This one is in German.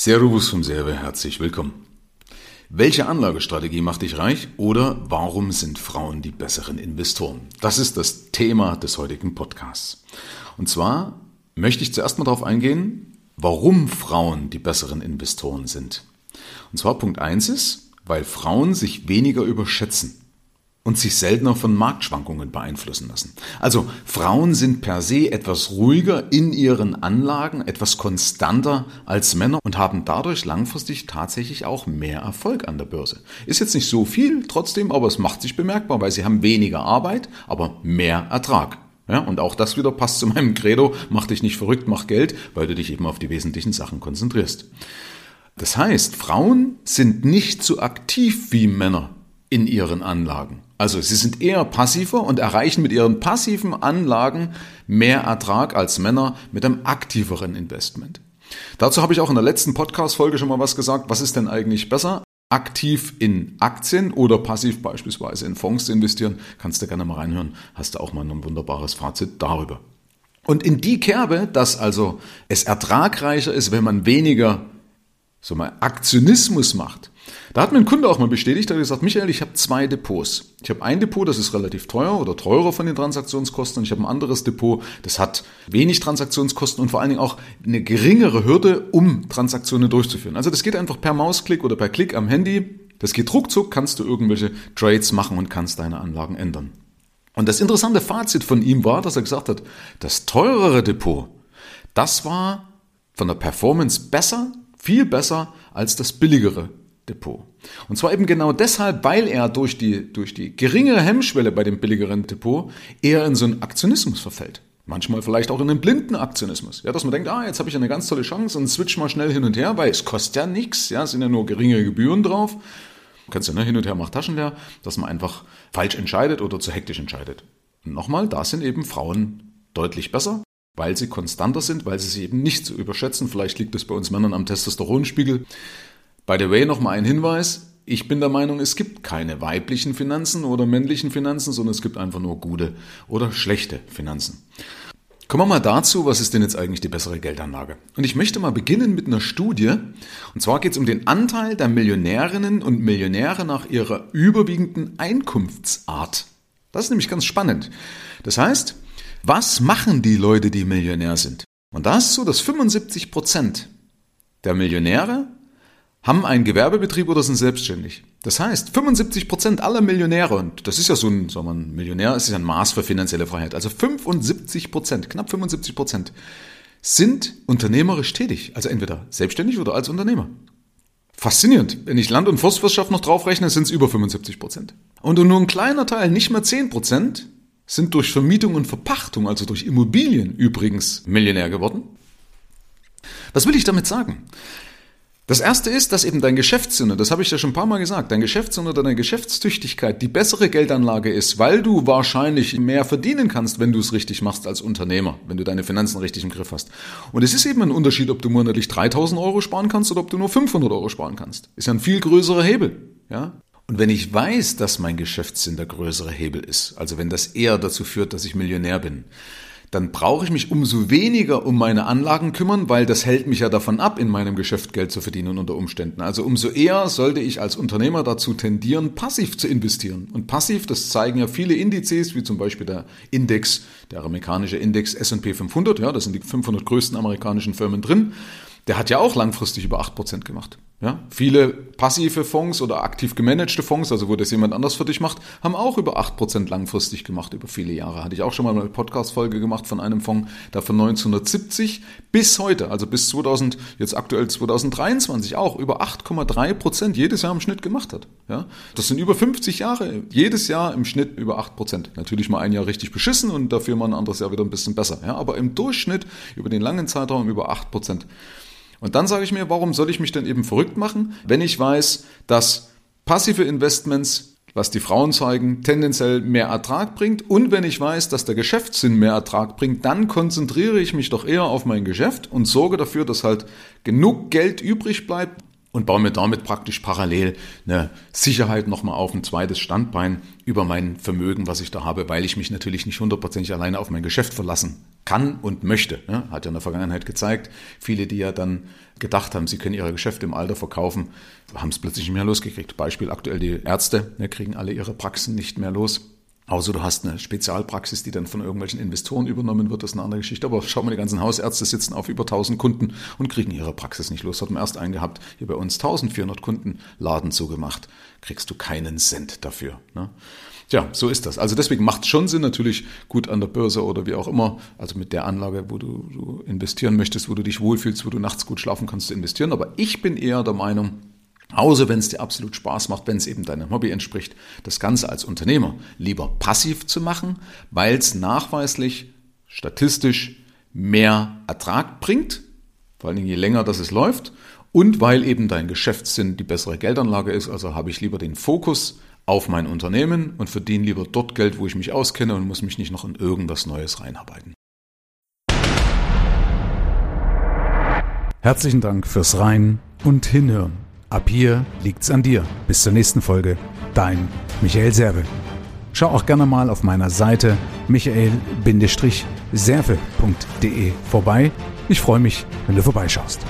Servus vom Serve, herzlich willkommen. Welche Anlagestrategie macht dich reich oder warum sind Frauen die besseren Investoren? Das ist das Thema des heutigen Podcasts. Und zwar möchte ich zuerst mal darauf eingehen, warum Frauen die besseren Investoren sind. Und zwar Punkt eins ist, weil Frauen sich weniger überschätzen und sich seltener von Marktschwankungen beeinflussen lassen. Also Frauen sind per se etwas ruhiger in ihren Anlagen, etwas konstanter als Männer und haben dadurch langfristig tatsächlich auch mehr Erfolg an der Börse. Ist jetzt nicht so viel trotzdem, aber es macht sich bemerkbar, weil sie haben weniger Arbeit, aber mehr Ertrag. Ja, und auch das wieder passt zu meinem Credo, mach dich nicht verrückt, mach Geld, weil du dich eben auf die wesentlichen Sachen konzentrierst. Das heißt, Frauen sind nicht so aktiv wie Männer in ihren Anlagen. Also sie sind eher passiver und erreichen mit ihren passiven Anlagen mehr Ertrag als Männer mit einem aktiveren Investment. Dazu habe ich auch in der letzten Podcast-Folge schon mal was gesagt. Was ist denn eigentlich besser? Aktiv in Aktien oder passiv beispielsweise in Fonds zu investieren? Kannst du gerne mal reinhören. Hast du auch mal ein wunderbares Fazit darüber. Und in die Kerbe, dass also es ertragreicher ist, wenn man weniger so mal Aktionismus macht, da hat mir ein Kunde auch mal bestätigt, er hat gesagt, Michael, ich habe zwei Depots. Ich habe ein Depot, das ist relativ teuer oder teurer von den Transaktionskosten und ich habe ein anderes Depot, das hat wenig Transaktionskosten und vor allen Dingen auch eine geringere Hürde, um Transaktionen durchzuführen. Also das geht einfach per Mausklick oder per Klick am Handy. Das geht ruckzuck, kannst du irgendwelche Trades machen und kannst deine Anlagen ändern. Und das interessante Fazit von ihm war, dass er gesagt hat, das teurere Depot, das war von der Performance besser, viel besser als das billigere Depot. Und zwar eben genau deshalb, weil er durch die, durch die geringere Hemmschwelle bei dem billigeren Depot eher in so einen Aktionismus verfällt. Manchmal vielleicht auch in einen blinden Aktionismus. Ja, dass man denkt, ah, jetzt habe ich eine ganz tolle Chance und switch mal schnell hin und her, weil es kostet ja nichts, ja, es sind ja nur geringe Gebühren drauf. Du kannst ja ne, hin und her macht Taschen leer, dass man einfach falsch entscheidet oder zu hektisch entscheidet. Und nochmal, da sind eben Frauen deutlich besser, weil sie konstanter sind, weil sie sich eben nicht so überschätzen. Vielleicht liegt es bei uns Männern am Testosteronspiegel. By the way, nochmal ein Hinweis. Ich bin der Meinung, es gibt keine weiblichen Finanzen oder männlichen Finanzen, sondern es gibt einfach nur gute oder schlechte Finanzen. Kommen wir mal dazu, was ist denn jetzt eigentlich die bessere Geldanlage? Und ich möchte mal beginnen mit einer Studie. Und zwar geht es um den Anteil der Millionärinnen und Millionäre nach ihrer überwiegenden Einkunftsart. Das ist nämlich ganz spannend. Das heißt, was machen die Leute, die Millionär sind? Und da ist so, dass 75 Prozent der Millionäre haben einen Gewerbebetrieb oder sind selbstständig. Das heißt, 75 Prozent aller Millionäre, und das ist ja so ein, sagen wir, ein Millionär, ist ja ein Maß für finanzielle Freiheit, also 75 Prozent, knapp 75 Prozent, sind unternehmerisch tätig, also entweder selbstständig oder als Unternehmer. Faszinierend. Wenn ich Land- und Forstwirtschaft noch draufrechne, sind es über 75 Prozent. Und nur ein kleiner Teil, nicht mal 10 Prozent, sind durch Vermietung und Verpachtung, also durch Immobilien übrigens Millionär geworden. Was will ich damit sagen? Das erste ist, dass eben dein Geschäftssinn, das habe ich ja schon ein paar Mal gesagt, dein Geschäftssinn oder deine Geschäftstüchtigkeit die bessere Geldanlage ist, weil du wahrscheinlich mehr verdienen kannst, wenn du es richtig machst als Unternehmer, wenn du deine Finanzen richtig im Griff hast. Und es ist eben ein Unterschied, ob du monatlich 3000 Euro sparen kannst oder ob du nur 500 Euro sparen kannst. Ist ja ein viel größerer Hebel, ja. Und wenn ich weiß, dass mein Geschäftssinn der größere Hebel ist, also wenn das eher dazu führt, dass ich Millionär bin, dann brauche ich mich umso weniger um meine Anlagen kümmern, weil das hält mich ja davon ab, in meinem Geschäft Geld zu verdienen unter Umständen. Also umso eher sollte ich als Unternehmer dazu tendieren, passiv zu investieren. Und passiv, das zeigen ja viele Indizes, wie zum Beispiel der Index, der amerikanische Index S&P 500, ja, da sind die 500 größten amerikanischen Firmen drin der hat ja auch langfristig über 8% gemacht. Ja? Viele passive Fonds oder aktiv gemanagte Fonds, also wo das jemand anders für dich macht, haben auch über 8% langfristig gemacht, über viele Jahre. Hatte ich auch schon mal eine Podcast-Folge gemacht von einem Fonds, der von 1970 bis heute, also bis 2000, jetzt aktuell 2023 auch über 8,3% jedes Jahr im Schnitt gemacht hat. Ja? Das sind über 50 Jahre, jedes Jahr im Schnitt über 8%. Natürlich mal ein Jahr richtig beschissen und dafür mal ein anderes Jahr wieder ein bisschen besser. Ja? Aber im Durchschnitt über den langen Zeitraum über 8%. Und dann sage ich mir, warum soll ich mich denn eben verrückt machen, wenn ich weiß, dass passive Investments, was die Frauen zeigen, tendenziell mehr Ertrag bringt? Und wenn ich weiß, dass der Geschäftssinn mehr Ertrag bringt, dann konzentriere ich mich doch eher auf mein Geschäft und sorge dafür, dass halt genug Geld übrig bleibt und baue mir damit praktisch parallel eine Sicherheit nochmal auf, ein zweites Standbein über mein Vermögen, was ich da habe, weil ich mich natürlich nicht hundertprozentig alleine auf mein Geschäft verlassen kann und möchte. Ne? Hat ja in der Vergangenheit gezeigt. Viele, die ja dann gedacht haben, sie können ihre Geschäfte im Alter verkaufen, haben es plötzlich nicht mehr losgekriegt. Beispiel aktuell die Ärzte, ne, kriegen alle ihre Praxen nicht mehr los. Außer du hast eine Spezialpraxis, die dann von irgendwelchen Investoren übernommen wird, das ist eine andere Geschichte. Aber schau mal, die ganzen Hausärzte sitzen auf über 1000 Kunden und kriegen ihre Praxis nicht los. Hat man erst einen gehabt, hier bei uns 1400 Kunden, Laden zugemacht. Kriegst du keinen Cent dafür. Ne? Tja, so ist das. Also deswegen macht es schon Sinn, natürlich gut an der Börse oder wie auch immer, also mit der Anlage, wo du, du investieren möchtest, wo du dich wohlfühlst, wo du nachts gut schlafen kannst, zu investieren. Aber ich bin eher der Meinung, Außer wenn es dir absolut Spaß macht, wenn es eben deinem Hobby entspricht, das Ganze als Unternehmer lieber passiv zu machen, weil es nachweislich statistisch mehr Ertrag bringt, vor allem je länger das es läuft, und weil eben dein Geschäftssinn die bessere Geldanlage ist, also habe ich lieber den Fokus auf mein Unternehmen und verdiene lieber dort Geld, wo ich mich auskenne und muss mich nicht noch in irgendwas Neues reinarbeiten. Herzlichen Dank fürs Rein und Hinhören. Ab hier liegt's an dir. Bis zur nächsten Folge. Dein Michael Serve. Schau auch gerne mal auf meiner Seite michael-serve.de vorbei. Ich freue mich, wenn du vorbeischaust.